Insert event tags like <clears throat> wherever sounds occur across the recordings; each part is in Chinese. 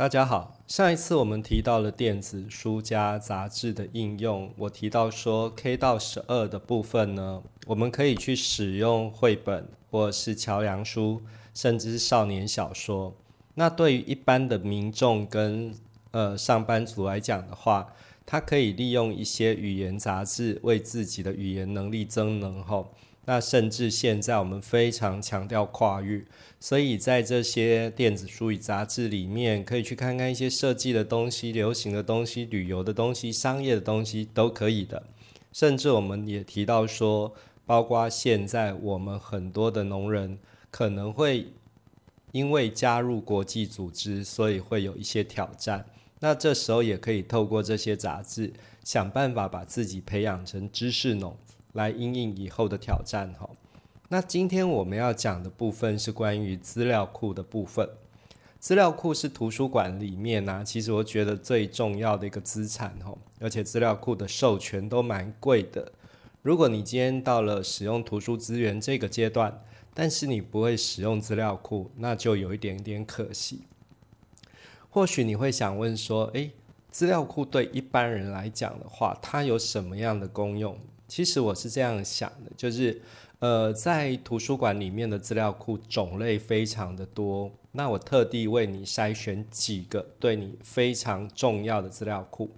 大家好，上一次我们提到了电子书加杂志的应用，我提到说 K 到十二的部分呢，我们可以去使用绘本或是桥梁书，甚至是少年小说。那对于一般的民众跟呃上班族来讲的话，他可以利用一些语言杂志为自己的语言能力增能后。那甚至现在我们非常强调跨域，所以在这些电子书与杂志里面，可以去看看一些设计的东西、流行的东西、旅游的东西、商业的东西都可以的。甚至我们也提到说，包括现在我们很多的农人可能会因为加入国际组织，所以会有一些挑战。那这时候也可以透过这些杂志，想办法把自己培养成知识农。来应应以后的挑战哈。那今天我们要讲的部分是关于资料库的部分。资料库是图书馆里面呢，其实我觉得最重要的一个资产哈。而且资料库的授权都蛮贵的。如果你今天到了使用图书资源这个阶段，但是你不会使用资料库，那就有一点点可惜。或许你会想问说，诶，资料库对一般人来讲的话，它有什么样的功用？其实我是这样想的，就是，呃，在图书馆里面的资料库种类非常的多，那我特地为你筛选几个对你非常重要的资料库。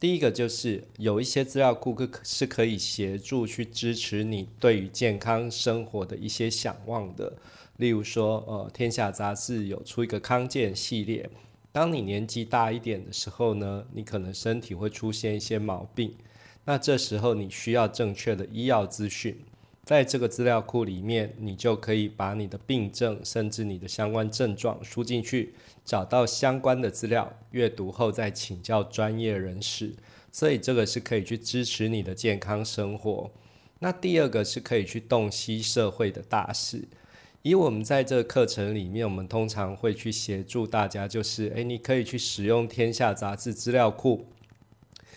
第一个就是有一些资料库可是可以协助去支持你对于健康生活的一些想望的，例如说，呃，天下杂志有出一个康健系列，当你年纪大一点的时候呢，你可能身体会出现一些毛病。那这时候你需要正确的医药资讯，在这个资料库里面，你就可以把你的病症甚至你的相关症状输进去，找到相关的资料，阅读后再请教专业人士。所以这个是可以去支持你的健康生活。那第二个是可以去洞悉社会的大事。以我们在这个课程里面，我们通常会去协助大家，就是诶，你可以去使用天下杂志资料库。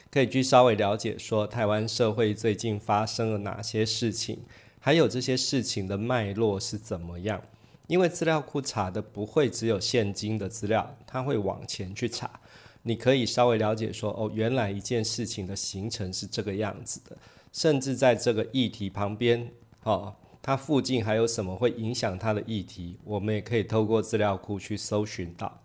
可以去稍微了解说台湾社会最近发生了哪些事情，还有这些事情的脉络是怎么样。因为资料库查的不会只有现今的资料，它会往前去查。你可以稍微了解说，哦，原来一件事情的形成是这个样子的，甚至在这个议题旁边，哦，它附近还有什么会影响它的议题，我们也可以透过资料库去搜寻到。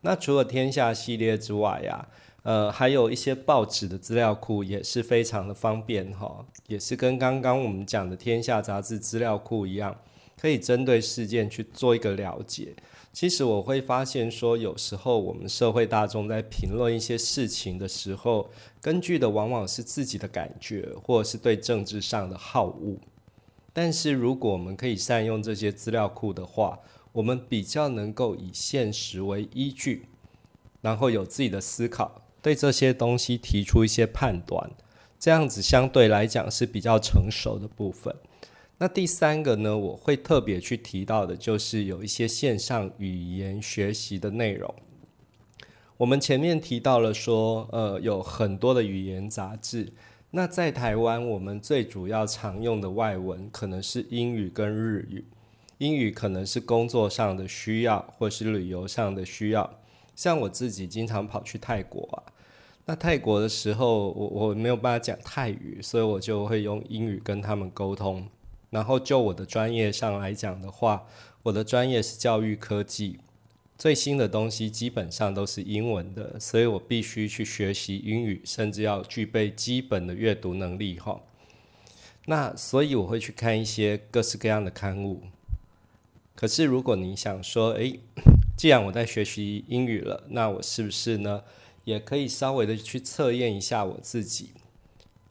那除了天下系列之外呀。呃，还有一些报纸的资料库也是非常的方便哈，也是跟刚刚我们讲的天下杂志资料库一样，可以针对事件去做一个了解。其实我会发现说，有时候我们社会大众在评论一些事情的时候，根据的往往是自己的感觉，或者是对政治上的好恶。但是如果我们可以善用这些资料库的话，我们比较能够以现实为依据，然后有自己的思考。对这些东西提出一些判断，这样子相对来讲是比较成熟的部分。那第三个呢，我会特别去提到的，就是有一些线上语言学习的内容。我们前面提到了说，呃，有很多的语言杂志。那在台湾，我们最主要常用的外文可能是英语跟日语。英语可能是工作上的需要，或是旅游上的需要。像我自己经常跑去泰国啊，那泰国的时候，我我没有办法讲泰语，所以我就会用英语跟他们沟通。然后就我的专业上来讲的话，我的专业是教育科技，最新的东西基本上都是英文的，所以我必须去学习英语，甚至要具备基本的阅读能力哈。那所以我会去看一些各式各样的刊物。可是如果你想说，诶。<clears throat> 既然我在学习英语了，那我是不是呢，也可以稍微的去测验一下我自己？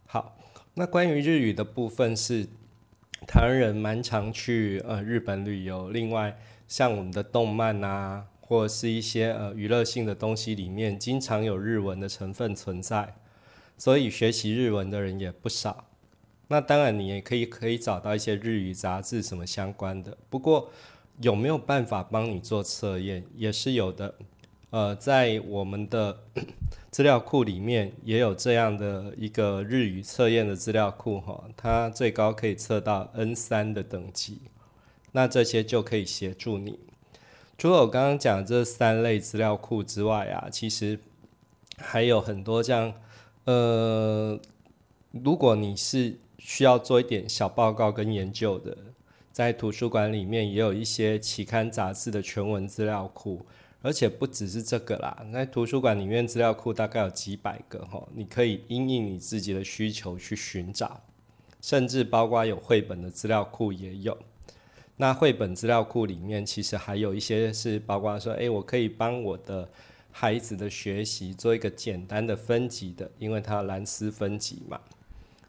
好，那关于日语的部分是台湾人蛮常去呃日本旅游，另外像我们的动漫啊，或是一些呃娱乐性的东西里面，经常有日文的成分存在，所以学习日文的人也不少。那当然，你也可以可以找到一些日语杂志什么相关的，不过。有没有办法帮你做测验？也是有的。呃，在我们的 <clears throat> 资料库里面也有这样的一个日语测验的资料库哈，它最高可以测到 N 三的等级。那这些就可以协助你。除了我刚刚讲这三类资料库之外啊，其实还有很多这样，呃，如果你是需要做一点小报告跟研究的，在图书馆里面也有一些期刊杂志的全文资料库，而且不只是这个啦，在图书馆里面资料库大概有几百个哈，你可以因应你自己的需求去寻找，甚至包括有绘本的资料库也有。那绘本资料库里面其实还有一些是包括说，诶，我可以帮我的孩子的学习做一个简单的分级的，因为它蓝丝分级嘛。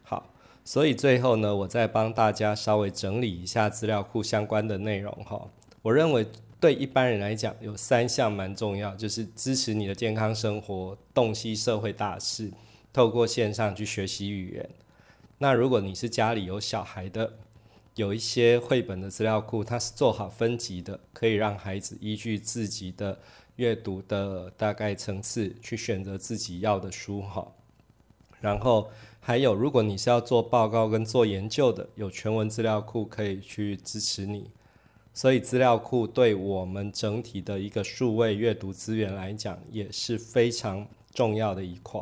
好，所以最后呢，我再帮大家稍微整理一下资料库相关的内容哈。我认为对一般人来讲，有三项蛮重要，就是支持你的健康生活，洞悉社会大事，透过线上去学习语言。那如果你是家里有小孩的，有一些绘本的资料库，它是做好分级的，可以让孩子依据自己的阅读的大概层次去选择自己要的书哈。然后还有，如果你是要做报告跟做研究的，有全文资料库可以去支持你。所以资料库对我们整体的一个数位阅读资源来讲，也是非常重要的一块。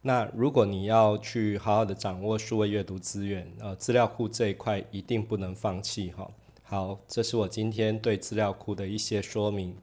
那如果你要去好好的掌握数位阅读资源，呃，资料库这一块一定不能放弃哈。好，这是我今天对资料库的一些说明。